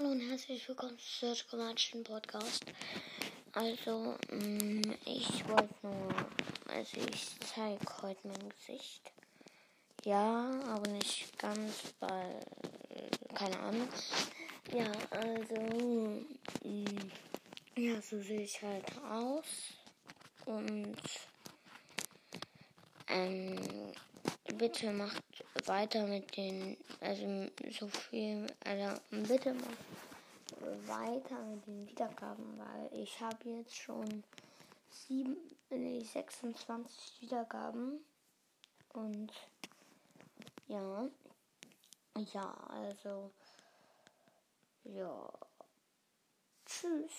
herzlich willkommen zu Search Commercial Podcast. Also, mh, ich wollte nur, also ich zeige heute mein Gesicht. Ja, aber nicht ganz, weil, keine Ahnung. Ja, also, mh, ja, so sehe ich halt aus. Und, ähm, bitte macht weiter mit den, also so viel, also bitte macht weiter mit den Wiedergaben, weil ich habe jetzt schon sieben, nee, 26 Wiedergaben und ja, ja, also ja, tschüss.